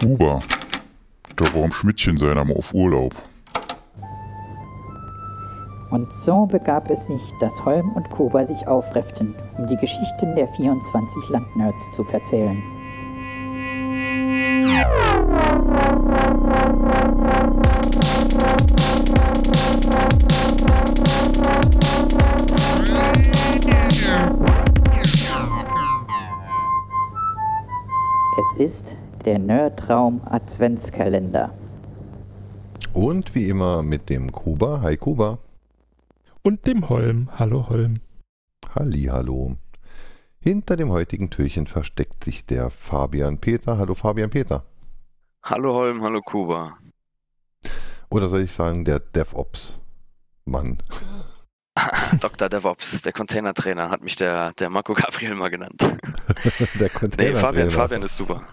Kuba. Da war am Schmidtchen seiner mal auf Urlaub. Und so begab es sich, dass Holm und Kuba sich aufrefften, um die Geschichten der 24 Landnerds zu verzählen. Es ist der Nerdraum Adventskalender. Und wie immer mit dem Kuba. Hi Kuba. Und dem Holm. Hallo Holm. Halli, hallo. Hinter dem heutigen Türchen versteckt sich der Fabian Peter. Hallo Fabian Peter. Hallo Holm, hallo Kuba. Oder soll ich sagen, der DevOps-Mann? Dr. DevOps, der Container-Trainer, hat mich der, der Marco Gabriel mal genannt. der Nee, Container Fabian, Fabian ist super.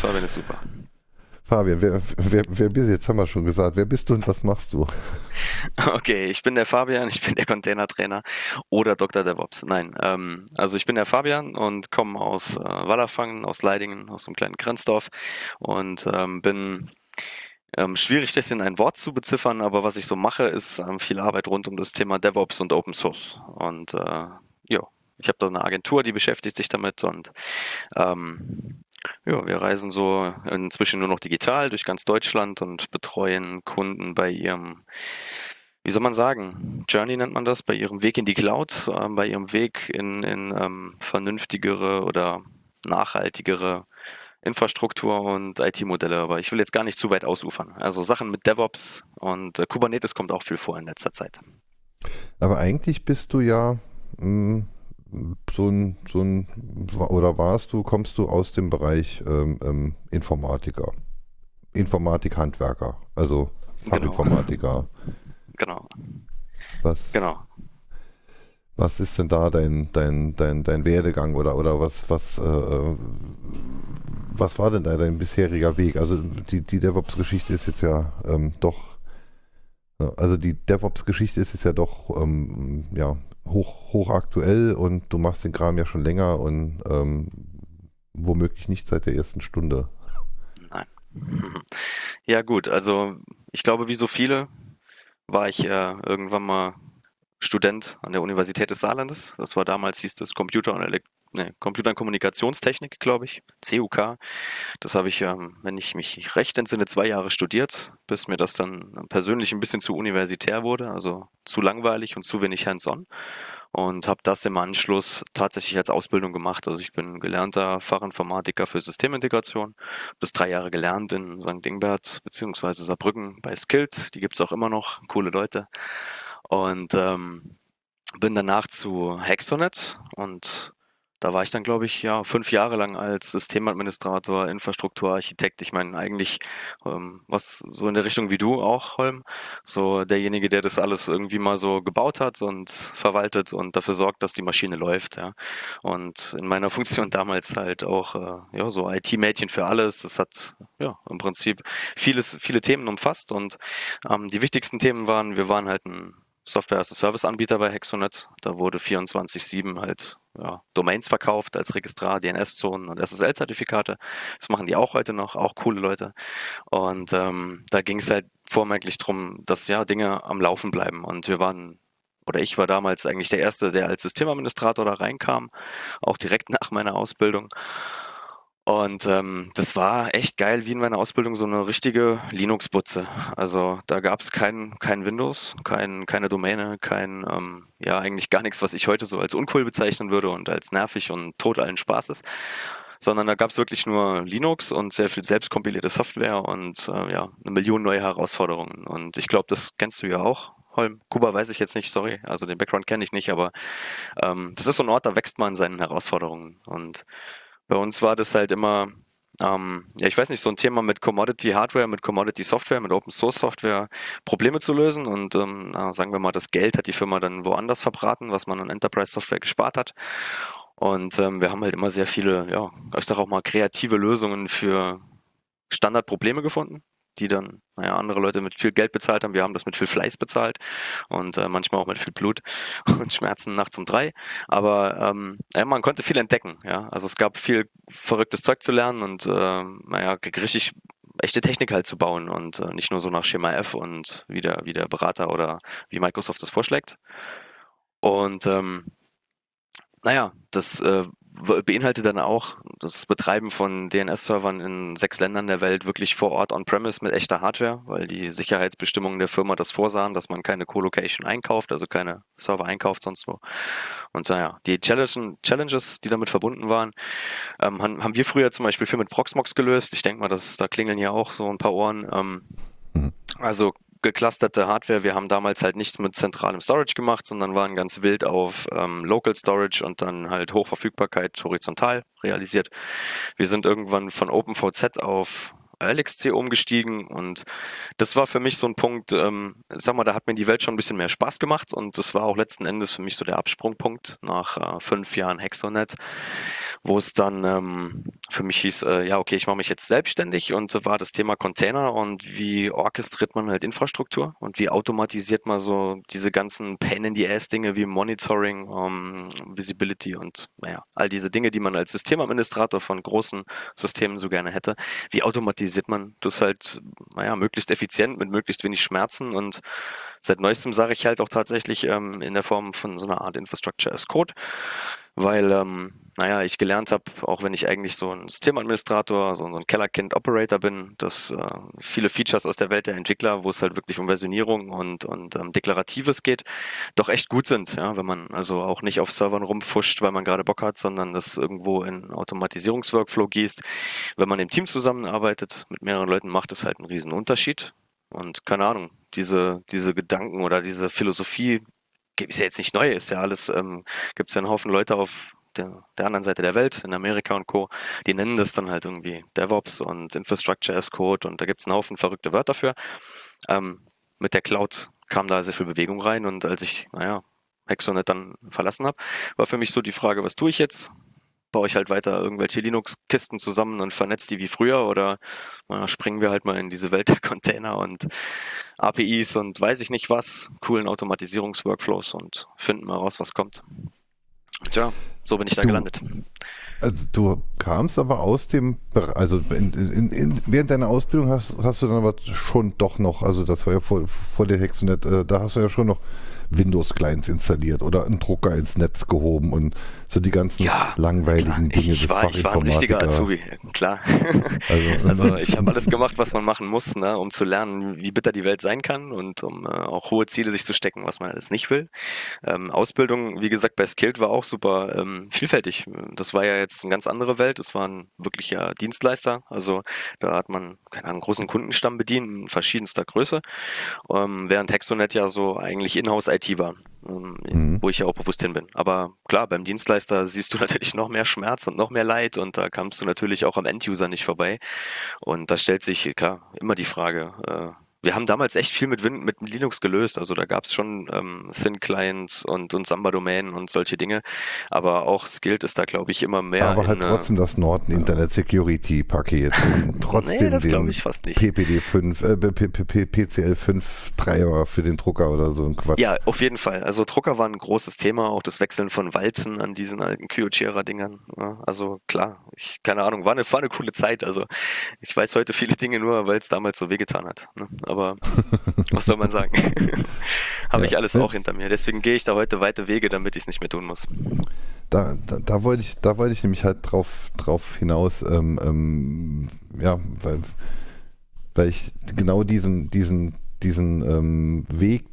Fabian ist super. Fabian, wer, wer, wer bist du? Jetzt haben wir schon gesagt. Wer bist du und was machst du? Okay, ich bin der Fabian, ich bin der Container-Trainer oder Dr. DevOps. Nein, ähm, also ich bin der Fabian und komme aus äh, Wallerfangen, aus Leidingen, aus einem kleinen Grenzdorf und ähm, bin ähm, schwierig, das in ein Wort zu beziffern, aber was ich so mache, ist ähm, viel Arbeit rund um das Thema DevOps und Open Source. Und äh, ja, ich habe da eine Agentur, die beschäftigt sich damit und ähm, ja, wir reisen so inzwischen nur noch digital durch ganz Deutschland und betreuen Kunden bei ihrem, wie soll man sagen, Journey nennt man das, bei ihrem Weg in die Cloud, ähm, bei ihrem Weg in, in ähm, vernünftigere oder nachhaltigere Infrastruktur und IT-Modelle. Aber ich will jetzt gar nicht zu weit ausufern. Also Sachen mit DevOps und äh, Kubernetes kommt auch viel vor in letzter Zeit. Aber eigentlich bist du ja mh, so ein, so ein, oder warst du, kommst du aus dem Bereich ähm, ähm, Informatiker, Informatik-Handwerker, also Fachinformatiker. Genau, Was, genau. was ist denn da dein, dein, dein, dein Werdegang oder, oder was, was, äh, was war denn da dein bisheriger Weg? Also die, die DevOps-Geschichte ist jetzt ja ähm, doch, ja, also die DevOps-Geschichte ist jetzt ja doch ähm, ja, hoch, hochaktuell und du machst den Kram ja schon länger und ähm, womöglich nicht seit der ersten Stunde. Nein. Ja gut, also ich glaube, wie so viele war ich äh, irgendwann mal Student an der Universität des Saarlandes. Das war damals, hieß das Computer und, Elek nee, Computer und Kommunikationstechnik, glaube ich, CUK. Das habe ich, ähm, wenn ich mich recht entsinne, zwei Jahre studiert, bis mir das dann persönlich ein bisschen zu universitär wurde, also zu langweilig und zu wenig hands-on. Und habe das im Anschluss tatsächlich als Ausbildung gemacht. Also ich bin gelernter Fachinformatiker für Systemintegration. Das drei Jahre gelernt in St. Ingbert beziehungsweise Saarbrücken bei Skilled. Die gibt es auch immer noch, coole Leute. Und ähm, bin danach zu Hexonet und da war ich dann, glaube ich, ja, fünf Jahre lang als Systemadministrator, Infrastrukturarchitekt. Ich meine, eigentlich ähm, was so in der Richtung wie du auch, Holm. So derjenige, der das alles irgendwie mal so gebaut hat und verwaltet und dafür sorgt, dass die Maschine läuft. Ja. Und in meiner Funktion damals halt auch äh, ja, so IT-Mädchen für alles. Das hat ja im Prinzip vieles, viele Themen umfasst und ähm, die wichtigsten Themen waren, wir waren halt ein Software-as-a-Service-Anbieter bei Hexonet. Da wurde 24-7 halt ja, Domains verkauft als Registrar, DNS-Zonen und SSL-Zertifikate. Das machen die auch heute noch, auch coole Leute. Und ähm, da ging es halt vormerklich darum, dass ja Dinge am Laufen bleiben. Und wir waren, oder ich war damals eigentlich der Erste, der als Systemadministrator da reinkam, auch direkt nach meiner Ausbildung. Und ähm, das war echt geil, wie in meiner Ausbildung so eine richtige Linux-Butze. Also da gab es kein, kein Windows, kein, keine Domäne, kein, ähm, ja eigentlich gar nichts, was ich heute so als uncool bezeichnen würde und als nervig und tot allen Spaßes. Sondern da gab es wirklich nur Linux und sehr viel selbstkompilierte Software und äh, ja, eine Million neue Herausforderungen. Und ich glaube, das kennst du ja auch. Holm, Kuba weiß ich jetzt nicht, sorry, also den Background kenne ich nicht, aber ähm, das ist so ein Ort, da wächst man in seinen Herausforderungen. Und bei uns war das halt immer, ähm, ja, ich weiß nicht, so ein Thema mit Commodity Hardware, mit Commodity Software, mit Open Source Software Probleme zu lösen. Und ähm, sagen wir mal, das Geld hat die Firma dann woanders verbraten, was man an Enterprise Software gespart hat. Und ähm, wir haben halt immer sehr viele, ja, ich sage auch mal, kreative Lösungen für Standardprobleme gefunden die dann, naja, andere Leute mit viel Geld bezahlt haben. Wir haben das mit viel Fleiß bezahlt und äh, manchmal auch mit viel Blut und Schmerzen nachts um drei. Aber ähm, ja, man konnte viel entdecken, ja. Also es gab viel verrücktes Zeug zu lernen und äh, naja, richtig echte Technik halt zu bauen und äh, nicht nur so nach Schema F und wie der, wie der Berater oder wie Microsoft das vorschlägt. Und ähm, naja, das äh, beinhaltet dann auch das Betreiben von DNS-Servern in sechs Ländern der Welt wirklich vor Ort on-premise mit echter Hardware, weil die Sicherheitsbestimmungen der Firma das vorsahen, dass man keine Co-Location einkauft, also keine Server einkauft sonst wo. Und naja, die Challenges, die damit verbunden waren, ähm, haben wir früher zum Beispiel viel mit Proxmox gelöst. Ich denke mal, dass da klingeln ja auch so ein paar Ohren. Ähm, mhm. Also geclusterte Hardware. Wir haben damals halt nichts mit zentralem Storage gemacht, sondern waren ganz wild auf ähm, Local Storage und dann halt Hochverfügbarkeit horizontal realisiert. Wir sind irgendwann von OpenVZ auf LXC umgestiegen und das war für mich so ein Punkt, ähm, sag mal, da hat mir die Welt schon ein bisschen mehr Spaß gemacht und das war auch letzten Endes für mich so der Absprungpunkt nach äh, fünf Jahren Hexonet, wo es dann ähm, für mich hieß, äh, ja, okay, ich mache mich jetzt selbstständig und war das Thema Container und wie orchestriert man halt Infrastruktur und wie automatisiert man so diese ganzen Pain in the Ass Dinge wie Monitoring, ähm, Visibility und naja, all diese Dinge, die man als Systemadministrator von großen Systemen so gerne hätte, wie automatisiert realisiert man das halt, naja, möglichst effizient mit möglichst wenig Schmerzen und seit neuestem sage ich halt auch tatsächlich ähm, in der Form von so einer Art Infrastructure as Code, weil, ähm, naja, ich gelernt habe, auch wenn ich eigentlich so ein Systemadministrator, so, ein Kellerkind-Operator bin, dass äh, viele Features aus der Welt der Entwickler, wo es halt wirklich um Versionierung und, und ähm, Deklaratives geht, doch echt gut sind, ja, wenn man also auch nicht auf Servern rumfuscht, weil man gerade Bock hat, sondern das irgendwo in Automatisierungsworkflow gießt. Wenn man im Team zusammenarbeitet, mit mehreren Leuten, macht es halt einen riesen Unterschied. Und keine Ahnung, diese, diese Gedanken oder diese Philosophie ist ja jetzt nicht neu, ist ja alles, ähm, gibt es ja einen Haufen Leute auf der, der, anderen Seite der Welt, in Amerika und Co., die nennen das dann halt irgendwie DevOps und Infrastructure as Code und da gibt es einen Haufen verrückte Wörter für. Ähm, mit der Cloud kam da sehr viel Bewegung rein und als ich, naja, Hexonet dann verlassen habe, war für mich so die Frage, was tue ich jetzt? baue ich halt weiter irgendwelche Linux-Kisten zusammen und vernetze die wie früher oder na, springen wir halt mal in diese Welt der Container und APIs und weiß ich nicht was, coolen Automatisierungsworkflows und finden mal raus, was kommt. Tja, so bin ich da du, gelandet. Also du kamst aber aus dem, also in, in, in, während deiner Ausbildung hast, hast, du dann aber schon doch noch, also das war ja vor, vor der Hexonet, äh, da hast du ja schon noch Windows-Clients installiert oder einen Drucker ins Netz gehoben und so die ganzen ja, langweiligen klar. Dinge ich, ich war, Ich war ein richtiger Azubi, klar. Also, also ich habe alles gemacht, was man machen muss, ne, um zu lernen, wie bitter die Welt sein kann und um äh, auch hohe Ziele sich zu stecken, was man alles nicht will. Ähm, Ausbildung, wie gesagt, bei Skilled war auch super ähm, vielfältig. Das war ja jetzt eine ganz andere Welt. Es war ein wirklicher Dienstleister. Also da hat man keine Ahnung, einen großen Kundenstamm bedient, in verschiedenster Größe. Ähm, während Hexonet ja so eigentlich Inhouse IT war, ähm, mhm. wo ich ja auch bewusst hin bin. Aber klar, beim Dienstleister siehst du natürlich noch mehr Schmerz und noch mehr Leid und da kamst du natürlich auch am Enduser nicht vorbei. Und da stellt sich klar immer die Frage, äh, wir haben damals echt viel mit, Win mit Linux gelöst. Also da gab es schon ähm, Thin-Clients und, und Samba-Domänen und solche Dinge. Aber auch Skilled ist da, glaube ich, immer mehr. Aber halt trotzdem das Norton Internet Security Paket. trotzdem nee, den ich fast nicht. PPD 5, äh, PCL 5 Treiber für den Drucker oder so ein Quatsch. Ja, auf jeden Fall. Also Drucker war ein großes Thema. Auch das Wechseln von Walzen an diesen alten Kyocera-Dingern. Ja, also klar, ich, keine Ahnung, war eine, war eine coole Zeit. Also ich weiß heute viele Dinge nur, weil es damals so wehgetan hat. Ne? Aber was soll man sagen? Habe ja. ich alles auch hinter mir. Deswegen gehe ich da heute weite Wege, damit ich es nicht mehr tun muss. Da, da, da, wollte ich, da wollte ich nämlich halt drauf, drauf hinaus, ähm, ähm, ja, weil, weil ich genau diesen, diesen, diesen ähm, Weg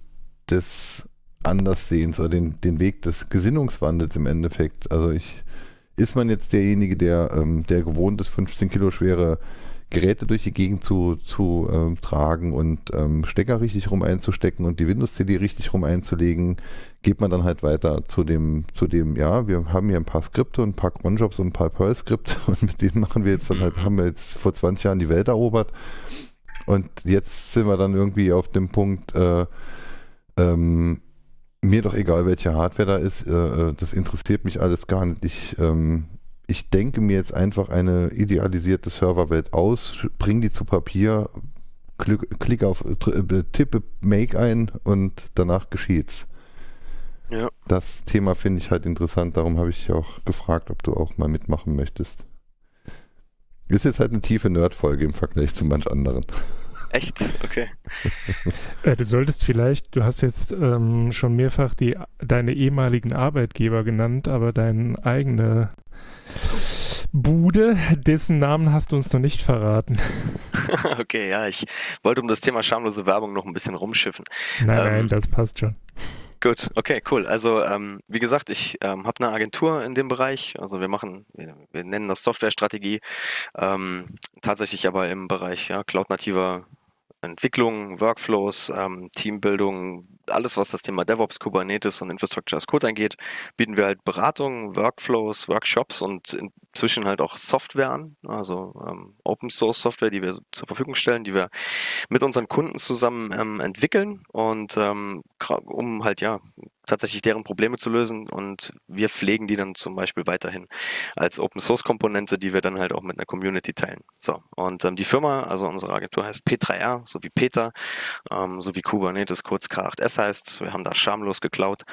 des Anderssehens oder den, den Weg des Gesinnungswandels im Endeffekt, also ich, ist man jetzt derjenige, der, ähm, der gewohnt ist, 15 Kilo schwere Geräte durch die Gegend zu, zu ähm, tragen und ähm, Stecker richtig rum einzustecken und die Windows-CD richtig rum einzulegen, geht man dann halt weiter zu dem, zu dem, ja, wir haben hier ein paar Skripte und ein paar Cronjobs und ein paar Perl-Skripte und mit denen machen wir jetzt dann halt, haben wir jetzt vor 20 Jahren die Welt erobert und jetzt sind wir dann irgendwie auf dem Punkt, äh, ähm, mir doch egal, welche Hardware da ist, äh, äh das interessiert mich alles gar nicht. Ich, ähm, ich denke mir jetzt einfach eine idealisierte Serverwelt aus, bringe die zu Papier, klicke auf, äh, tippe Make ein und danach geschieht's. Ja. Das Thema finde ich halt interessant, darum habe ich auch gefragt, ob du auch mal mitmachen möchtest. Ist jetzt halt eine tiefe Nerd-Folge im Vergleich zu manch anderen. Echt? Okay. Äh, du solltest vielleicht, du hast jetzt ähm, schon mehrfach die, deine ehemaligen Arbeitgeber genannt, aber deine eigene Bude, dessen Namen hast du uns noch nicht verraten. okay, ja, ich wollte um das Thema schamlose Werbung noch ein bisschen rumschiffen. Nein, Ähm, nein, das passt schon. Gut, okay, cool. Also ähm, wie gesagt, ich ähm, habe eine Agentur in dem Bereich. Also wir machen, wir, wir nennen das Softwarestrategie, ähm, tatsächlich aber im Bereich ja, cloud-nativer Entwicklung, Workflows, ähm, Teambildung, alles was das Thema DevOps, Kubernetes und Infrastructure as Code angeht, bieten wir halt Beratung, Workflows, Workshops und inzwischen halt auch Software an, also ähm, Open Source Software, die wir zur Verfügung stellen, die wir mit unseren Kunden zusammen ähm, entwickeln. Und ähm, um halt ja tatsächlich deren Probleme zu lösen und wir pflegen die dann zum Beispiel weiterhin als Open Source Komponente, die wir dann halt auch mit einer Community teilen. So und ähm, die Firma, also unsere Agentur heißt P3R, so wie Peter, ähm, so wie Kubernetes, kurz K8S heißt. Wir haben da schamlos geklaut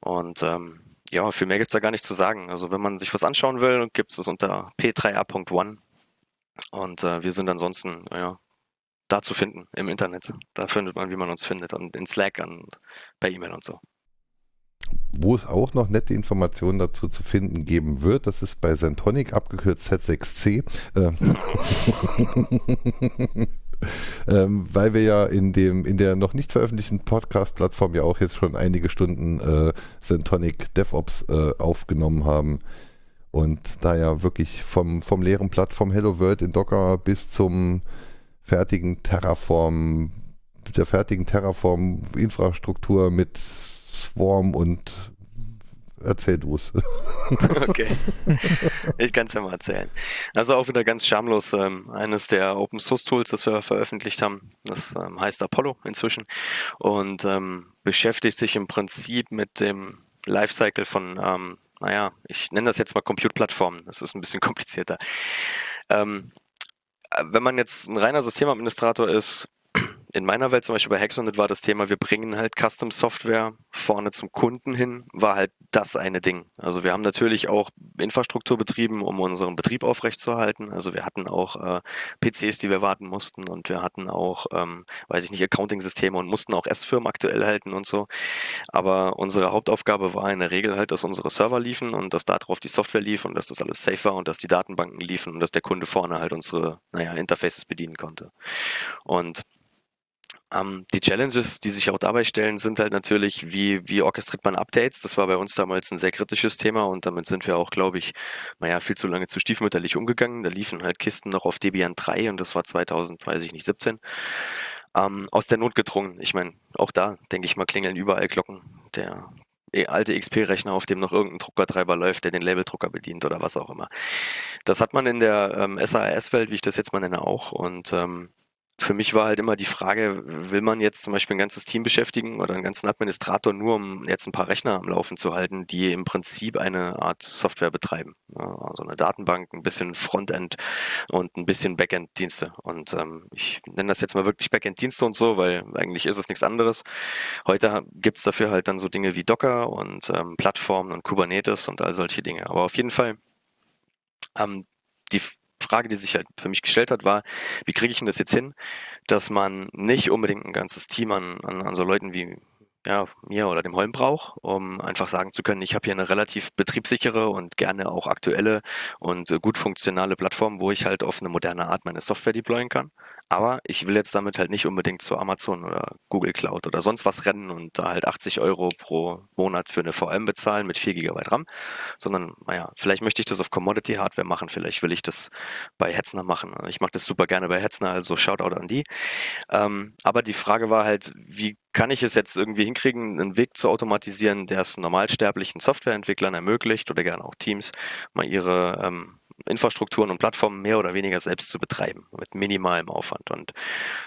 und ähm, ja, viel mehr gibt's da gar nicht zu sagen. Also wenn man sich was anschauen will, gibt's es unter p3r.one und äh, wir sind ansonsten, ja, da zu finden im Internet. Da findet man, wie man uns findet und in Slack und per E-Mail und so. Wo es auch noch nette Informationen dazu zu finden geben wird, das ist bei Sentonic, abgekürzt Z6C. Äh, ähm, weil wir ja in dem in der noch nicht veröffentlichten Podcast-Plattform ja auch jetzt schon einige Stunden äh, Sentonic DevOps äh, aufgenommen haben. Und da ja wirklich vom, vom leeren Plattform Hello World in Docker bis zum fertigen Terraform, der fertigen Terraform-Infrastruktur mit Swarm und erzähl du es. Okay. Ich kann es ja mal erzählen. Also auch wieder ganz schamlos ähm, eines der Open Source Tools, das wir veröffentlicht haben. Das ähm, heißt Apollo inzwischen und ähm, beschäftigt sich im Prinzip mit dem Lifecycle von, ähm, naja, ich nenne das jetzt mal Compute-Plattformen. Das ist ein bisschen komplizierter. Ähm, äh, wenn man jetzt ein reiner Systemadministrator ist, in meiner Welt zum Beispiel bei Hexonet war das Thema, wir bringen halt Custom Software vorne zum Kunden hin, war halt das eine Ding. Also wir haben natürlich auch Infrastruktur betrieben, um unseren Betrieb aufrechtzuerhalten. Also wir hatten auch äh, PCs, die wir warten mussten und wir hatten auch, ähm, weiß ich nicht, Accounting-Systeme und mussten auch S-Firmen aktuell halten und so. Aber unsere Hauptaufgabe war in der Regel halt, dass unsere Server liefen und dass darauf die Software lief und dass das alles safe war und dass die Datenbanken liefen und dass der Kunde vorne halt unsere, naja, Interfaces bedienen konnte. Und ähm, die Challenges, die sich auch dabei stellen, sind halt natürlich, wie, wie orchestriert man Updates? Das war bei uns damals ein sehr kritisches Thema und damit sind wir auch, glaube ich, naja, viel zu lange zu stiefmütterlich umgegangen. Da liefen halt Kisten noch auf Debian 3 und das war 2000, weiß ich nicht, 17. Ähm, aus der Not gedrungen. Ich meine, auch da, denke ich mal, klingeln überall Glocken. Der eh, alte XP-Rechner, auf dem noch irgendein Druckertreiber läuft, der den Labeldrucker bedient oder was auch immer. Das hat man in der ähm, SAS-Welt, wie ich das jetzt mal nenne, auch. Und ähm, für mich war halt immer die Frage, will man jetzt zum Beispiel ein ganzes Team beschäftigen oder einen ganzen Administrator nur, um jetzt ein paar Rechner am Laufen zu halten, die im Prinzip eine Art Software betreiben. Also eine Datenbank, ein bisschen Frontend und ein bisschen Backend-Dienste. Und ähm, ich nenne das jetzt mal wirklich Backend-Dienste und so, weil eigentlich ist es nichts anderes. Heute gibt es dafür halt dann so Dinge wie Docker und ähm, Plattformen und Kubernetes und all solche Dinge. Aber auf jeden Fall ähm, die Frage, die sich halt für mich gestellt hat, war, wie kriege ich denn das jetzt hin, dass man nicht unbedingt ein ganzes Team an, an, an so Leuten wie ja, mir oder dem Holm braucht, um einfach sagen zu können, ich habe hier eine relativ betriebssichere und gerne auch aktuelle und äh, gut funktionale Plattform, wo ich halt auf eine moderne Art meine Software deployen kann. Aber ich will jetzt damit halt nicht unbedingt zu Amazon oder Google Cloud oder sonst was rennen und da halt 80 Euro pro Monat für eine VM bezahlen mit 4 GB RAM, sondern, naja, vielleicht möchte ich das auf Commodity Hardware machen, vielleicht will ich das bei Hetzner machen. Ich mache das super gerne bei Hetzner, also Shoutout an die. Ähm, aber die Frage war halt, wie kann ich es jetzt irgendwie hinkriegen, einen Weg zu automatisieren, der es normalsterblichen Softwareentwicklern ermöglicht oder gerne auch Teams, mal ihre ähm, Infrastrukturen und Plattformen mehr oder weniger selbst zu betreiben, mit minimalem Aufwand. Und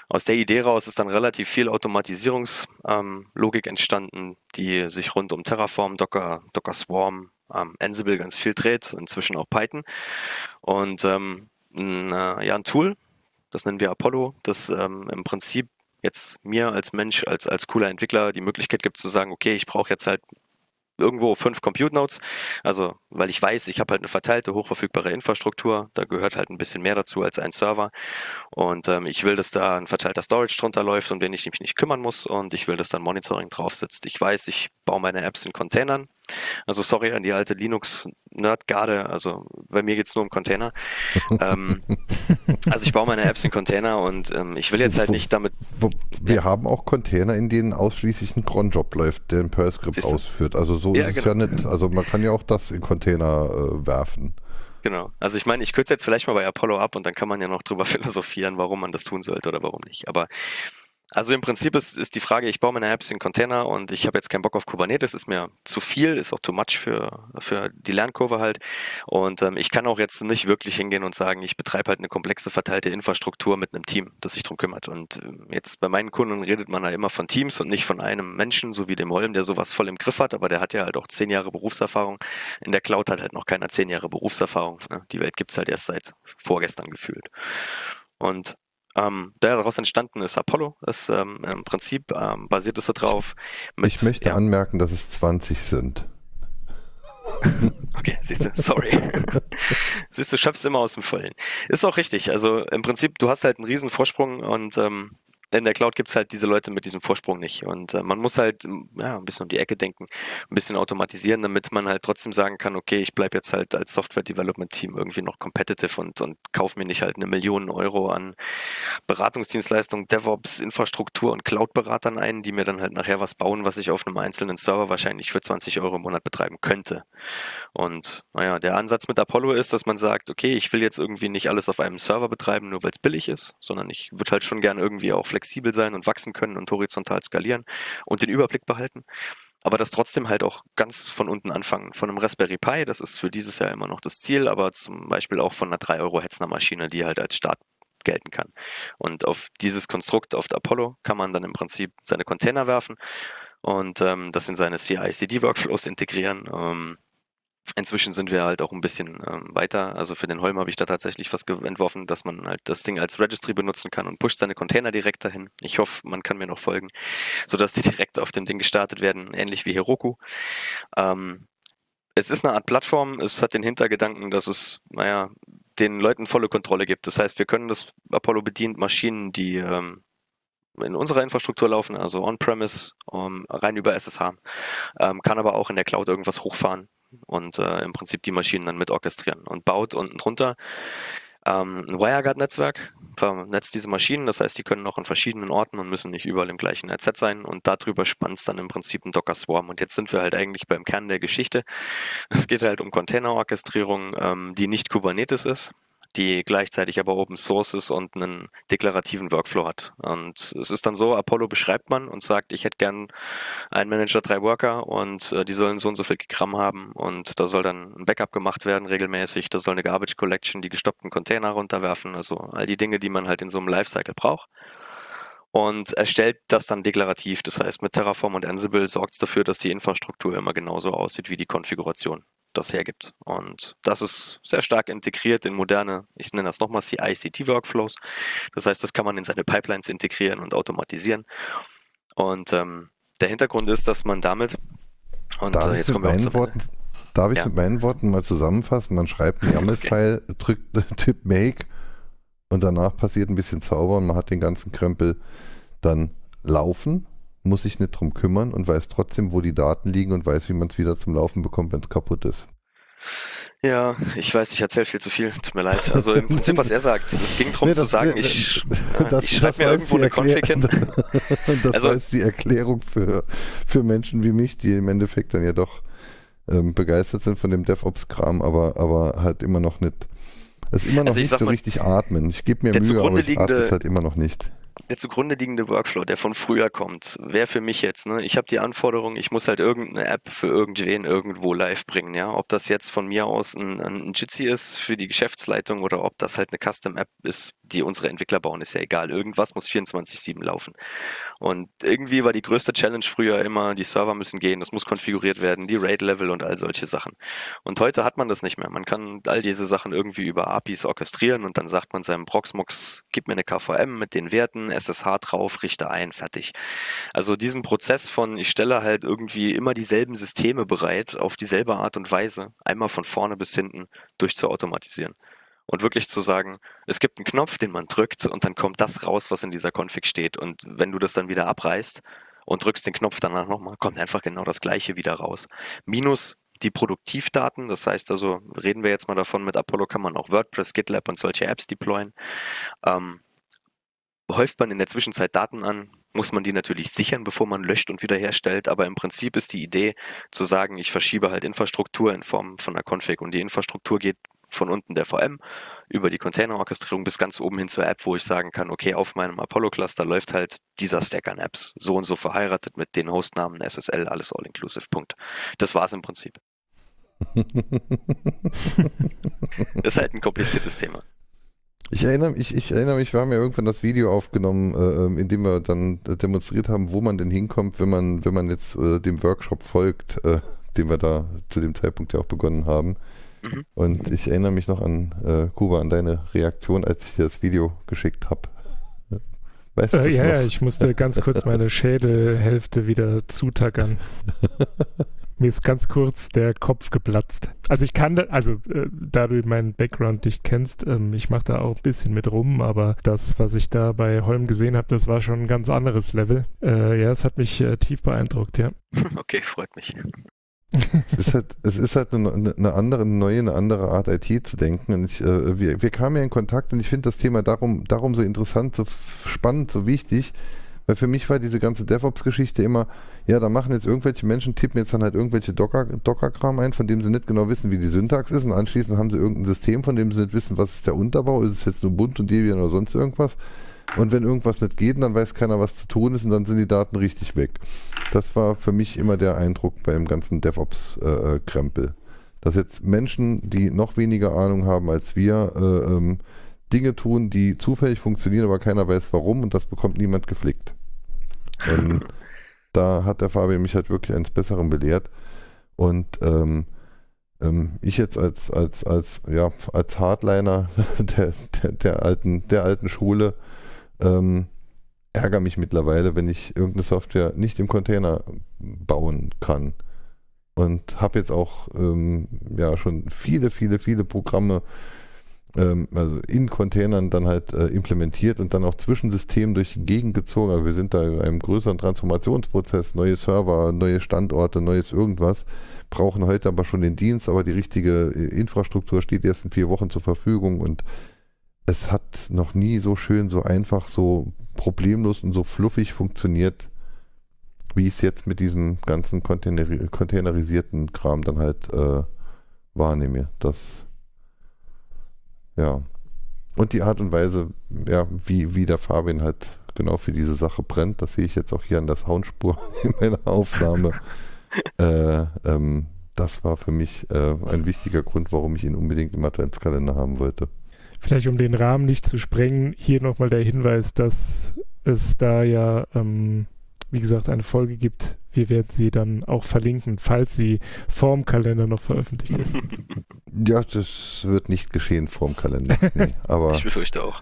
aus der Idee raus ist dann relativ viel Automatisierungslogik ähm, entstanden, die sich rund um Terraform, Docker, Docker Swarm, ähm, Ansible ganz viel dreht, inzwischen auch Python. Und ähm, ein, äh, ja, ein Tool, das nennen wir Apollo, das ähm, im Prinzip jetzt mir als Mensch, als, als cooler Entwickler die Möglichkeit gibt zu sagen, okay, ich brauche jetzt halt irgendwo fünf Compute Nodes. Also, weil ich weiß, ich habe halt eine verteilte, hochverfügbare Infrastruktur. Da gehört halt ein bisschen mehr dazu als ein Server. Und ähm, ich will, dass da ein verteilter Storage drunter läuft, um den ich mich nicht kümmern muss. Und ich will, dass da ein Monitoring drauf sitzt. Ich weiß, ich baue meine Apps in Containern. Also sorry an die alte Linux-Nerd-Garde, also bei mir geht es nur um Container. ähm, also ich baue meine Apps in Container und ähm, ich will jetzt halt nicht damit. Wo, wir Ja. haben auch Container, in denen ausschließlich ein Cron-Job läuft, der ein du? ausführt. Also so Ja, ist es genau. ja nicht. Also man kann ja auch das in Container äh, werfen. Genau. Also ich meine, ich kürze jetzt vielleicht mal bei Apollo ab und dann kann man ja noch drüber philosophieren, warum man das tun sollte oder warum nicht. Aber also im Prinzip ist, ist die Frage, ich baue meine Apps in Container und ich habe jetzt keinen Bock auf Kubernetes, ist mir zu viel, ist auch too much für, für die Lernkurve halt. Und ähm, ich kann auch jetzt nicht wirklich hingehen und sagen, ich betreibe halt eine komplexe verteilte Infrastruktur mit einem Team, das sich drum kümmert. Und ähm, jetzt bei meinen Kunden redet man da immer von Teams und nicht von einem Menschen, so wie dem Holm, der sowas voll im Griff hat, aber der hat ja halt auch zehn Jahre Berufserfahrung. In der Cloud hat halt noch keiner zehn Jahre Berufserfahrung. Ne? Die Welt gibt's halt erst seit vorgestern gefühlt. Und ähm, daraus entstanden ist Apollo. Das ähm, im Prinzip ähm, basiert es darauf. Mit, ich möchte ja, anmerken, dass es 20 sind. Okay, siehst du, sorry. siehst du, schöpfst immer aus dem Vollen. Ist auch richtig. Also im Prinzip, du hast halt einen riesen Vorsprung und ähm, in der Cloud gibt's halt diese Leute mit diesem Vorsprung nicht. Und äh, man muss halt ja, ein bisschen um die Ecke denken, ein bisschen automatisieren, damit man halt trotzdem sagen kann, okay, ich bleibe jetzt halt als Software-Development-Team irgendwie noch competitive und, und kaufe mir nicht halt eine Million Euro an Beratungsdienstleistungen, DevOps, Infrastruktur und Cloud-Beratern ein, die mir dann halt nachher was bauen, was ich auf einem einzelnen Server wahrscheinlich für 20 Euro im Monat betreiben könnte. Und naja, der Ansatz mit Apollo ist, dass man sagt, okay, ich will jetzt irgendwie nicht alles auf einem Server betreiben, nur weil es billig ist, sondern ich würde halt schon gerne irgendwie auch flexibel sein und wachsen können und horizontal skalieren und den Überblick behalten. Aber das trotzdem halt auch ganz von unten anfangen. Von einem Raspberry Pi, das ist für dieses Jahr immer noch das Ziel, aber zum Beispiel auch von einer 3 Euro Hetzner Maschine, die halt als Start gelten kann. Und auf dieses Konstrukt, auf der Apollo, kann man dann im Prinzip seine Container werfen und ähm, das in seine CI-CD-Workflows integrieren. Ähm, Inzwischen sind wir halt auch ein bisschen ähm, weiter. Also für den Holm habe ich da tatsächlich was entworfen, dass man halt das Ding als Registry benutzen kann und pusht seine Container direkt dahin. Ich hoffe, man kann mir noch folgen, sodass die direkt auf dem Ding gestartet werden, ähnlich wie Heroku. Ähm, es ist eine Art Plattform, es hat den Hintergedanken, dass es, naja, den Leuten volle Kontrolle gibt. Das heißt, wir können das Apollo bedient Maschinen, die ähm, in unserer Infrastruktur laufen, also on-premise, um, rein über SSH, ähm, kann aber auch in der Cloud irgendwas hochfahren und äh, im Prinzip die Maschinen dann mit orchestrieren und baut unten drunter ähm, ein WireGuard-Netzwerk, vernetzt diese Maschinen, das heißt, die können auch an verschiedenen Orten und müssen nicht überall im gleichen Netzwerk sein. Und darüber spannt dann im Prinzip ein Docker-Swarm und jetzt sind wir halt eigentlich beim Kern der Geschichte. Es geht halt um Container-Orchestrierung, ähm, die nicht Kubernetes ist, die gleichzeitig aber Open Source ist und einen deklarativen Workflow hat. Und es ist dann so, Apollo beschreibt man und sagt, ich hätte gern einen Manager, drei Worker und äh, die sollen so und so viel Gramm haben und da soll dann ein Backup gemacht werden regelmäßig, da soll eine Garbage Collection die gestoppten Container runterwerfen, also all die Dinge, die man halt in so einem Lifecycle braucht. Und erstellt das dann deklarativ, das heißt mit Terraform und Ansible sorgt es dafür, dass die Infrastruktur immer genauso aussieht wie die Konfiguration das hergibt. Und das ist sehr stark integriert in moderne, ich nenne das nochmal CI-CD-Workflows. Das heißt, das kann man in seine Pipelines integrieren und automatisieren. Und ähm, der Hintergrund ist, dass man damit, und Darf äh, jetzt kommen wir auch meinen zum Worten, darf ich Ja. mit meinen Worten mal zusammenfassen? Man schreibt einen YAML-File, drückt Tipp Make und danach passiert ein bisschen Zauber und man hat den ganzen Krempel dann laufen, muss sich nicht drum kümmern und weiß trotzdem, wo die Daten liegen und weiß, wie man es wieder zum Laufen bekommt, wenn es kaputt ist. Ja, ich weiß, ich erzähle viel zu viel, tut mir leid. Also im Prinzip, was er sagt, es ging darum Nee, zu sagen, ich, das- ich schreibe mir irgendwo eine Config hin. Das Also- war jetzt die Erklärung für, für Menschen wie mich, die im Endeffekt dann ja doch ähm, begeistert sind von dem DevOps-Kram, aber, aber halt immer noch nicht, es immer noch Also ich nicht so mal, richtig atmen. Ich gebe mir der Mühe, aber ich atme es halt immer noch nicht. Der zugrunde liegende Workflow, der von früher kommt, wäre für mich jetzt, ne, ich habe die Anforderung, ich muss halt irgendeine App für irgendwen irgendwo live bringen, ja. Ob das jetzt von mir aus ein, ein Jitsi ist für die Geschäftsleitung oder ob das halt eine Custom-App ist die unsere Entwickler bauen, ist ja egal. Irgendwas muss 24-7 laufen. Und irgendwie war die größte Challenge früher immer, die Server müssen gehen, das muss konfiguriert werden, die RAID-Level und all solche Sachen. Und heute hat man das nicht mehr. Man kann all diese Sachen irgendwie über APIs orchestrieren und dann sagt man seinem Proxmox, gib mir eine KVM mit den Werten, SSH drauf, richte ein, fertig. Also diesen Prozess von, ich stelle halt irgendwie immer dieselben Systeme bereit, auf dieselbe Art und Weise, einmal von vorne bis hinten durchzuautomatisieren und wirklich zu sagen, es gibt einen Knopf, den man drückt und dann kommt das raus, was in dieser Config steht. Und wenn du das dann wieder abreißt und drückst den Knopf danach nochmal, kommt einfach genau das gleiche wieder raus. Minus die Produktivdaten, das heißt also, reden wir jetzt mal davon, mit Apollo kann man auch WordPress, GitLab und solche Apps deployen. Ähm, häuft man in der Zwischenzeit Daten an, muss man die natürlich sichern, bevor man löscht und wiederherstellt. Aber im Prinzip ist die Idee zu sagen, ich verschiebe halt Infrastruktur in Form von einer Config und die Infrastruktur geht von unten der VM über die Containerorchestrierung bis ganz oben hin zur App, wo ich sagen kann, okay, auf meinem Apollo-Cluster läuft halt dieser Stack an Apps, so und so verheiratet mit den Hostnamen, SSL, alles all-inclusive, Punkt. Das war's im Prinzip. ist halt ein kompliziertes Thema. Ich erinnere, ich, ich erinnere mich, wir haben ja irgendwann das Video aufgenommen, äh, ähm, in dem wir dann demonstriert haben, wo man denn hinkommt, wenn man, wenn man jetzt äh, dem Workshop folgt, äh, den wir da zu dem Zeitpunkt ja auch begonnen haben. Mhm. Und ich erinnere mich noch an äh, Kuba, an deine Reaktion, als ich dir das Video geschickt habe. Weißt du äh, ja, noch? ja, ich musste ganz kurz meine Schädelhälfte wieder zutackern. Mir ist ganz kurz der Kopf geplatzt. Also ich kann, da, also äh, da du meinen Background nicht kennst, ähm, ich mache da auch ein bisschen mit rum, aber das, was ich da bei Holm gesehen habe, das war schon ein ganz anderes Level. Äh, ja, es hat mich äh, tief beeindruckt, ja. Okay, freut mich es, ist halt, es ist halt eine, eine, andere, neue, eine andere Art IT zu denken. Und ich, äh, wir, wir kamen ja in Kontakt und ich finde das Thema darum, darum so interessant, so spannend, so wichtig, weil für mich war diese ganze DevOps-Geschichte immer, ja, da machen jetzt irgendwelche Menschen, tippen jetzt dann halt irgendwelche Docker-Kram Docker ein, von dem sie nicht genau wissen, wie die Syntax ist und anschließend haben sie irgendein System, von dem sie nicht wissen, was ist der Unterbau, ist es jetzt nur Bunt und Debian oder sonst irgendwas. Und wenn irgendwas nicht geht, dann weiß keiner, was zu tun ist und dann sind die Daten richtig weg. Das war für mich immer der Eindruck beim ganzen DevOps-Krempel. Äh, Dass jetzt Menschen, die noch weniger Ahnung haben als wir, äh, ähm, Dinge tun, die zufällig funktionieren, aber keiner weiß warum und das bekommt niemand geflickt. Und da hat der Fabian mich halt wirklich eines Besseren belehrt. Und ähm, ähm, ich jetzt als, als, als, ja, als Hardliner der, der, der, alten, der alten Schule ähm, ärgere mich mittlerweile, wenn ich irgendeine Software nicht im Container bauen kann. Und habe jetzt auch ähm, ja schon viele, viele, viele Programme ähm, also in Containern dann halt äh, implementiert und dann auch Zwischensystemen durch die Gegend gezogen. Also wir sind da in einem größeren Transformationsprozess, neue Server, neue Standorte, neues irgendwas, brauchen heute aber schon den Dienst, aber die richtige äh, Infrastruktur steht erst in vier Wochen zur Verfügung und es hat noch nie so schön, so einfach, so problemlos und so fluffig funktioniert, wie ich es jetzt mit diesem ganzen Containeri containerisierten Kram dann halt äh, wahrnehme. Das, ja. Und die Art und Weise, ja, wie, wie der Fabian halt genau für diese Sache brennt, das sehe ich jetzt auch hier an der Soundspur in meiner Aufnahme. äh, ähm, das war für mich äh, ein wichtiger Grund, warum ich ihn unbedingt im Adventskalender haben wollte. Vielleicht um den Rahmen nicht zu sprengen, hier nochmal der Hinweis, dass es da ja, ähm, wie gesagt, eine Folge gibt. Wir werden sie dann auch verlinken, falls sie vorm Kalender noch veröffentlicht ist. Ja, das wird nicht geschehen vorm Kalender. Nee, aber, ich befürchte auch.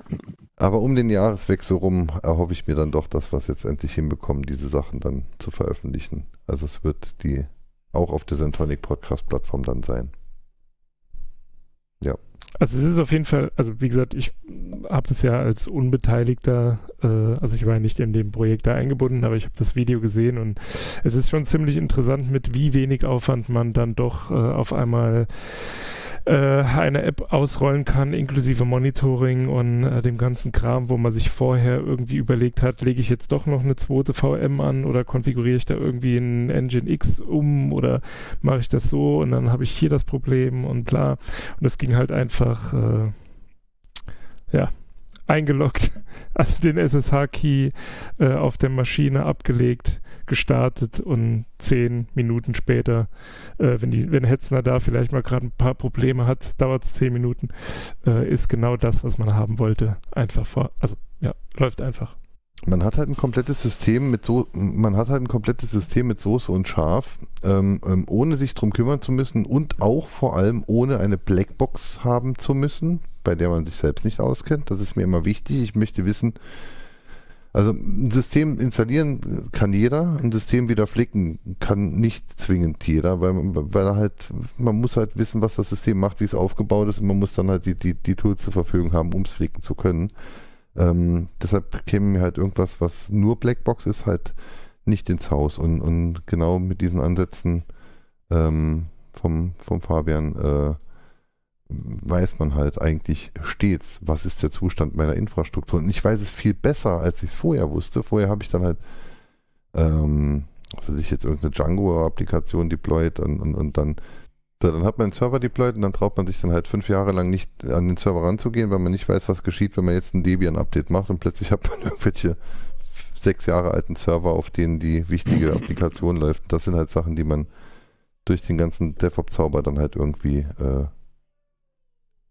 Aber um den Jahreswechsel rum erhoffe ich mir dann doch, dass wir es jetzt endlich hinbekommen, diese Sachen dann zu veröffentlichen. Also es wird die auch auf der Sentonic Podcast Plattform dann sein. Ja. Also es ist auf jeden Fall, also wie gesagt, ich habe das ja als Unbeteiligter, äh, also ich war ja nicht in dem Projekt da eingebunden, aber ich habe das Video gesehen und es ist schon ziemlich interessant, mit wie wenig Aufwand man dann doch äh, auf einmal äh, eine App ausrollen kann, inklusive Monitoring und äh, dem ganzen Kram, wo man sich vorher irgendwie überlegt hat, lege ich jetzt doch noch eine zweite VM an oder konfiguriere ich da irgendwie ein Engine X um oder mache ich das so und dann habe ich hier das Problem und bla. Und das ging halt einfach, äh, ja, eingeloggt, also den SSH-Key äh, auf der Maschine abgelegt, gestartet und zehn Minuten später, äh, wenn, die, wenn Hetzner da vielleicht mal gerade ein paar Probleme hat, dauert es zehn Minuten, äh, ist genau das, was man haben wollte, einfach vor, also ja, läuft einfach. Man hat halt ein komplettes System mit so, man hat halt ein komplettes System mit Soße und Schaf, ähm, ähm, ohne sich drum kümmern zu müssen und auch vor allem ohne eine Blackbox haben zu müssen, bei der man sich selbst nicht auskennt. Das ist mir immer wichtig. Ich möchte wissen, also ein System installieren kann jeder, ein System wieder flicken kann nicht zwingend jeder, weil, weil halt, man muss halt wissen, was das System macht, wie es aufgebaut ist und man muss dann halt die, die, die Tools zur Verfügung haben, um es flicken zu können. Ähm, deshalb käme mir halt irgendwas, was nur Blackbox ist, halt nicht ins Haus. Und, und genau mit diesen Ansätzen ähm, vom, vom Fabian äh, weiß man halt eigentlich stets, was ist der Zustand meiner Infrastruktur. Und ich weiß es viel besser, als ich es vorher wusste. Vorher habe ich dann halt, ähm, also sich jetzt irgendeine Django-Applikation deployed und, und, und dann dann hat man einen Server deployed und dann traut man sich dann halt fünf Jahre lang nicht an den Server ranzugehen, weil man nicht weiß, was geschieht, wenn man jetzt ein Debian-Update macht und plötzlich hat man irgendwelche sechs Jahre alten Server, auf denen die wichtige Applikation läuft. Das sind halt Sachen, die man durch den ganzen DevOps-Zauber dann halt irgendwie äh,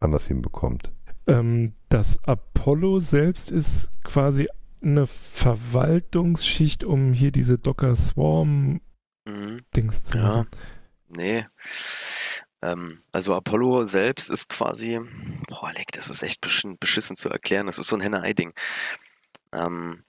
anders hinbekommt. Ähm, das Apollo selbst ist quasi eine Verwaltungsschicht, um hier diese Docker Swarm mhm. Dings zu machen. Ja. Nee. Ähm, also Apollo selbst ist quasi, boah, leck, das ist echt beschissen, beschissen zu erklären. Das ist so ein Henne-Ei-Ding. Ähm,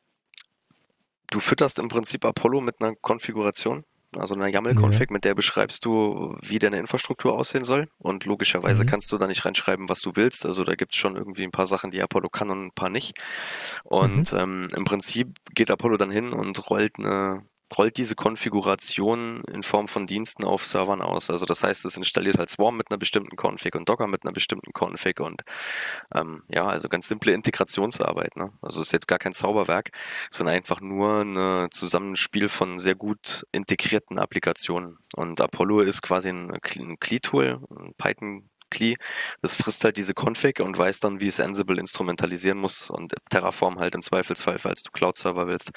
du fütterst im Prinzip Apollo mit einer Konfiguration, also einer YAML-Config, ja. mit der beschreibst du, wie deine Infrastruktur aussehen soll. Und logischerweise mhm. kannst du da nicht reinschreiben, was du willst. Also da gibt es schon irgendwie ein paar Sachen, die Apollo kann und ein paar nicht. Und mhm. ähm, im Prinzip geht Apollo dann hin und rollt eine rollt diese Konfiguration in Form von Diensten auf Servern aus. Also das heißt, es installiert halt Swarm mit einer bestimmten Config und Docker mit einer bestimmten Config und ähm, ja, also ganz simple Integrationsarbeit. Ne? Also es ist jetzt gar kein Zauberwerk, sondern einfach nur ein Zusammenspiel von sehr gut integrierten Applikationen. Und Apollo ist quasi ein, ein CLI-Tool, ein Python CLI, das frisst halt diese Config und weiß dann, wie es Ansible instrumentalisieren muss und Terraform halt im Zweifelsfall, falls du Cloud-Server willst,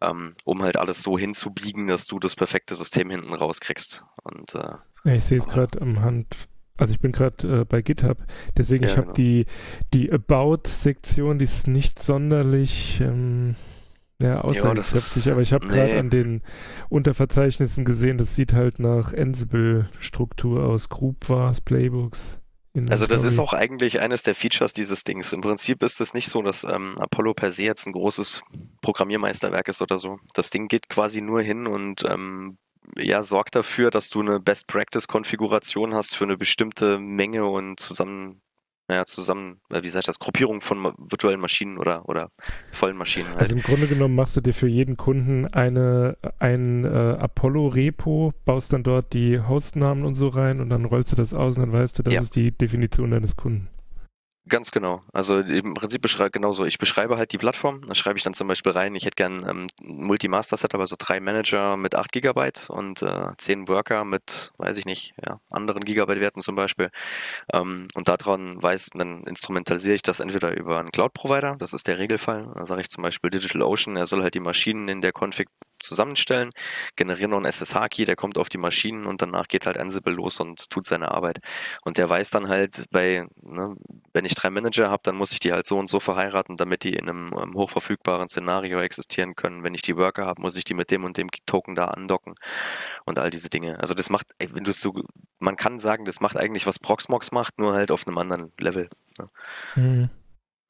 ähm, um halt alles so hinzubiegen, dass du das perfekte System hinten rauskriegst. Und, äh, ich sehe es gerade am Hand also ich bin gerade äh, bei GitHub, deswegen ja, ich habe genau. die, die About-Sektion, die ist nicht sonderlich ähm, ja, aussagekräftig, aber ich habe nee. gerade an den Unterverzeichnissen gesehen, das sieht halt nach Ansible-Struktur aus. Group war es, Playbooks. Also das ist auch eigentlich eines der Features dieses Dings. Im Prinzip ist es nicht so, dass ähm, Apollo per se jetzt ein großes Programmiermeisterwerk ist oder so. Das Ding geht quasi nur hin und ähm, ja, sorgt dafür, dass du eine Best-Practice-Konfiguration hast für eine bestimmte Menge und zusammen naja, zusammen, wie sag ich das, Gruppierung von virtuellen Maschinen oder, oder vollen Maschinen. Halt. Also im Grunde genommen machst du dir für jeden Kunden eine, ein äh, Apollo-Repo, baust dann dort die Hostnamen und so rein und dann rollst du das aus und dann weißt du, das ja. ist die Definition deines Kunden. Ganz genau. Also im Prinzip beschreibe genauso. Ich beschreibe halt die Plattform. Da schreibe ich dann zum Beispiel rein, ich hätte gern ähm, Multi-Master-Setup, also drei Manager mit 8 Gigabyte und äh, 10 Worker mit, weiß ich nicht, ja, anderen Gigabyte-Werten zum Beispiel. Ähm, und daran weiß, dann instrumentalisiere ich das entweder über einen Cloud-Provider, das ist der Regelfall. Da sage ich zum Beispiel DigitalOcean, er soll halt die Maschinen in der Config zusammenstellen, generieren noch einen SSH-Key, der kommt auf die Maschinen und danach geht halt Ansible los und tut seine Arbeit. Und der weiß dann halt bei, ne, wenn ich drei Manager habe, dann muss ich die halt so und so verheiraten, damit die in einem, einem hochverfügbaren Szenario existieren können. Wenn ich die Worker habe, muss ich die mit dem und dem Token da andocken und all diese Dinge. Also das macht, ey, wenn du es so, man kann sagen, das macht eigentlich, was Proxmox macht, nur halt auf einem anderen Level. Ne? Mhm.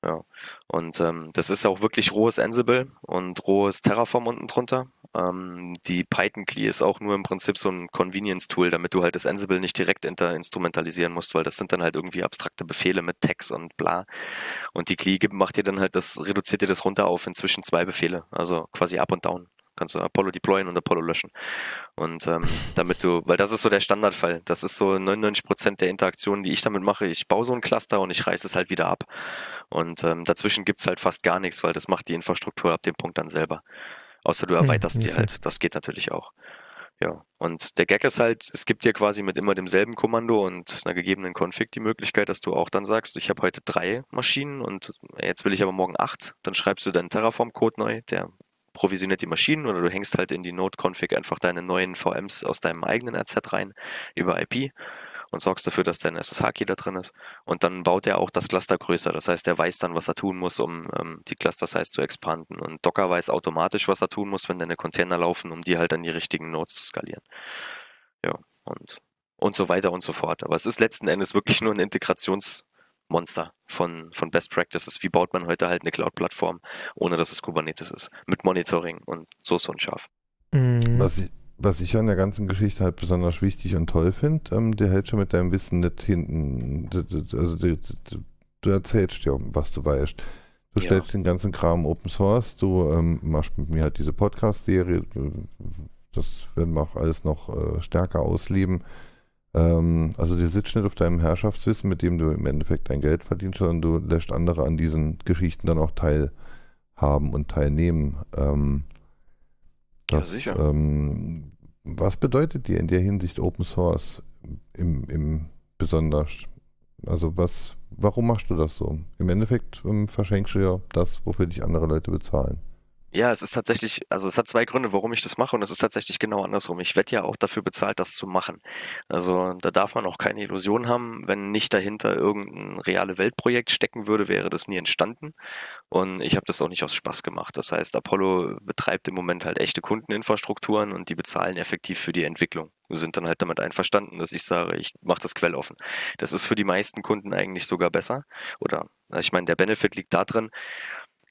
Ja, und ähm, das ist auch wirklich rohes Ansible und rohes Terraform unten drunter. Ähm, die Python-CLI ist auch nur im Prinzip so ein Convenience-Tool, damit du halt das Ansible nicht direkt instrumentalisieren musst, weil das sind dann halt irgendwie abstrakte Befehle mit Tags und bla. Und die CLI macht dir dann halt das, reduziert dir das runter auf inzwischen zwei Befehle, also quasi up und down kannst du Apollo deployen und Apollo löschen. Und ähm, damit du, weil das ist so der Standardfall. Das ist so 99% der Interaktionen, die ich damit mache. Ich baue so ein Cluster und ich reiße es halt wieder ab. Und ähm, dazwischen gibt es halt fast gar nichts, weil das macht die Infrastruktur ab dem Punkt dann selber. Außer du hm, erweiterst okay. sie halt. Das geht natürlich auch. Ja, und der Gag ist halt, es gibt dir quasi mit immer demselben Kommando und einer gegebenen Config die Möglichkeit, dass du auch dann sagst, ich habe heute drei Maschinen und jetzt will ich aber morgen acht. Dann schreibst du deinen Terraform-Code neu, der provisioniert die Maschinen oder du hängst halt in die Node-Config einfach deine neuen VMs aus deinem eigenen RZ rein über IP und sorgst dafür, dass dein SSH-Key da drin ist. Und dann baut er auch das Cluster größer. Das heißt, er weiß dann, was er tun muss, um ähm, die Cluster-Size zu expanden. Und Docker weiß automatisch, was er tun muss, wenn deine Container laufen, um die halt an die richtigen Nodes zu skalieren. Ja, und, und so weiter und so fort. Aber es ist letzten Endes wirklich nur ein Integrationsmonster von, von Best Practices. Wie baut man heute halt eine Cloud-Plattform, ohne dass es Kubernetes ist? Mit Monitoring und so so ein Schaf. Mhm. Was ich, was ich an der ganzen Geschichte halt besonders wichtig und toll finde, ähm, der hält schon mit deinem Wissen nicht hinten, also du, du erzählst ja, was du weißt. Du ja. stellst den ganzen Kram Open Source, du ähm, machst mit mir halt diese Podcast-Serie, das werden wir auch alles noch äh, stärker ausleben. Ähm, also du sitzt nicht auf deinem Herrschaftswissen, mit dem du im Endeffekt dein Geld verdienst, sondern du lässt andere an diesen Geschichten dann auch teilhaben und teilnehmen. Ähm, das, ja, sicher. Ähm, was bedeutet dir in der Hinsicht Open Source im, im besonders? Also was, warum machst du das so? Im Endeffekt ähm, verschenkst du ja das, wofür dich andere Leute bezahlen. Ja, es ist tatsächlich, also es hat zwei Gründe, warum ich das mache und es ist tatsächlich genau andersrum. Ich werde ja auch dafür bezahlt, das zu machen. Also da darf man auch keine Illusion haben. Wenn nicht dahinter irgendein reale Weltprojekt stecken würde, wäre das nie entstanden. Und ich habe das auch nicht aus Spaß gemacht. Das heißt, Apollo betreibt im Moment halt echte Kundeninfrastrukturen und die bezahlen effektiv für die Entwicklung. Wir sind dann halt damit einverstanden, dass ich sage, ich mache das quelloffen. Das ist für die meisten Kunden eigentlich sogar besser. Oder ich meine, der Benefit liegt darin,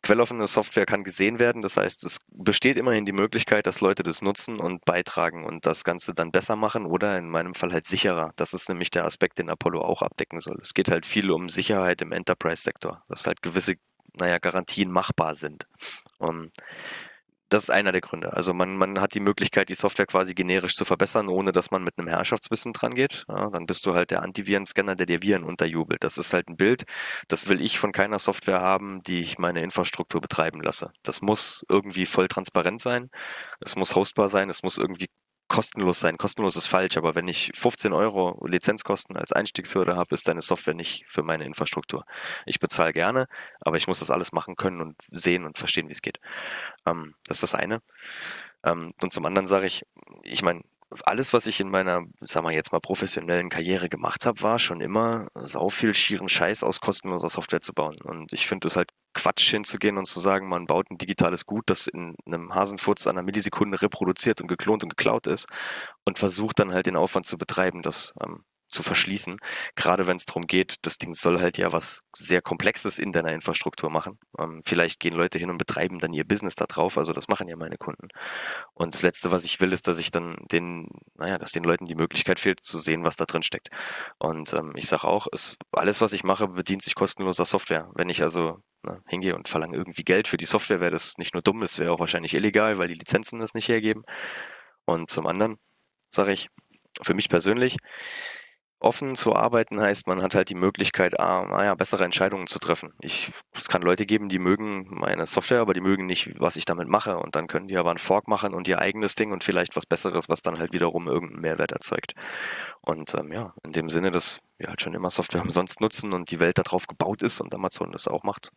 quelloffene Software kann gesehen werden. Das heißt, es besteht immerhin die Möglichkeit, dass Leute das nutzen und beitragen und das Ganze dann besser machen oder in meinem Fall halt sicherer. Das ist nämlich der Aspekt, den Apollo auch abdecken soll. Es geht halt viel um Sicherheit im Enterprise-Sektor, dass halt gewisse, naja, Garantien machbar sind. Und das ist einer der Gründe. Also man, man hat die Möglichkeit, die Software quasi generisch zu verbessern, ohne dass man mit einem Herrschaftswissen dran geht. Ja, dann bist du halt der Antivirenscanner, der dir Viren unterjubelt. Das ist halt ein Bild, das will ich von keiner Software haben, die ich meine Infrastruktur betreiben lasse. Das muss irgendwie voll transparent sein, es muss hostbar sein, es muss irgendwie kostenlos sein. Kostenlos ist falsch, aber wenn ich 15 Euro Lizenzkosten als Einstiegshürde habe, ist deine Software nicht für meine Infrastruktur. Ich bezahle gerne, aber ich muss das alles machen können und sehen und verstehen, wie es geht. Ähm, das ist das eine. Ähm, und zum anderen sage ich, ich meine, alles, was ich in meiner, sagen wir jetzt mal, professionellen Karriere gemacht habe, war schon immer sau viel schieren Scheiß aus kostenloser Software zu bauen. Und ich finde es halt Quatsch hinzugehen und zu sagen, man baut ein digitales Gut, das in einem Hasenfurz einer Millisekunde reproduziert und geklont und geklaut ist und versucht dann halt den Aufwand zu betreiben, das ähm, zu verschließen. Gerade wenn es darum geht, das Ding soll halt ja was sehr Komplexes in deiner Infrastruktur machen. Ähm, vielleicht gehen Leute hin und betreiben dann ihr Business da drauf. Also das machen ja meine Kunden. Und das Letzte, was ich will, ist, dass ich dann den, naja, dass den Leuten die Möglichkeit fehlt, zu sehen, was da drin steckt. Und ähm, ich sage auch, es, alles, was ich mache, bedient sich kostenloser Software. Wenn ich also ne, hingehe und verlange irgendwie Geld für die Software, wäre das nicht nur dumm, es wäre auch wahrscheinlich illegal, weil die Lizenzen das nicht hergeben. Und zum anderen sage ich, für mich persönlich, offen zu arbeiten heißt, man hat halt die Möglichkeit, ah, naja, bessere Entscheidungen zu treffen. Ich, es kann Leute geben, die mögen meine Software, aber die mögen nicht, was ich damit mache. Und dann können die aber einen Fork machen und ihr eigenes Ding und vielleicht was Besseres, was dann halt wiederum irgendeinen Mehrwert erzeugt. Und ähm, ja, in dem Sinne, dass wir halt schon immer Software umsonst nutzen und die Welt darauf gebaut ist und Amazon das auch macht,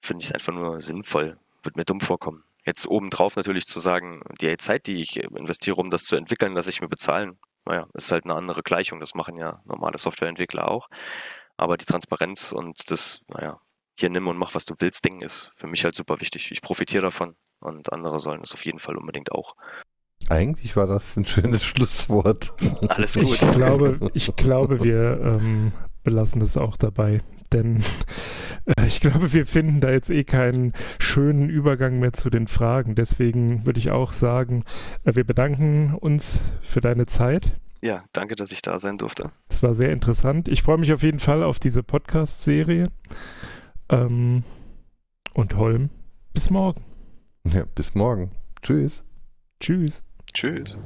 finde ich es einfach nur sinnvoll. Wird mir dumm vorkommen. Jetzt obendrauf natürlich zu sagen, die Zeit, die ich investiere, um das zu entwickeln, lasse ich mir bezahlen naja, ist halt eine andere Gleichung. Das machen ja normale Softwareentwickler auch. Aber die Transparenz und das, naja, hier nimm und mach, was du willst, Ding ist für mich halt super wichtig. Ich profitiere davon und andere sollen es auf jeden Fall unbedingt auch. Eigentlich war das ein schönes Schlusswort. Alles gut. Ich glaube, ich glaube wir ähm, belassen das auch dabei. Denn ich glaube, wir finden da jetzt eh keinen schönen Übergang mehr zu den Fragen. Deswegen würde ich auch sagen, äh, wir bedanken uns für deine Zeit. Ja, danke, dass ich da sein durfte. Es war sehr interessant. Ich freue mich auf jeden Fall auf diese Podcast-Serie. Ähm, und Holm, bis morgen. Ja, bis morgen. Tschüss. Tschüss. Tschüss.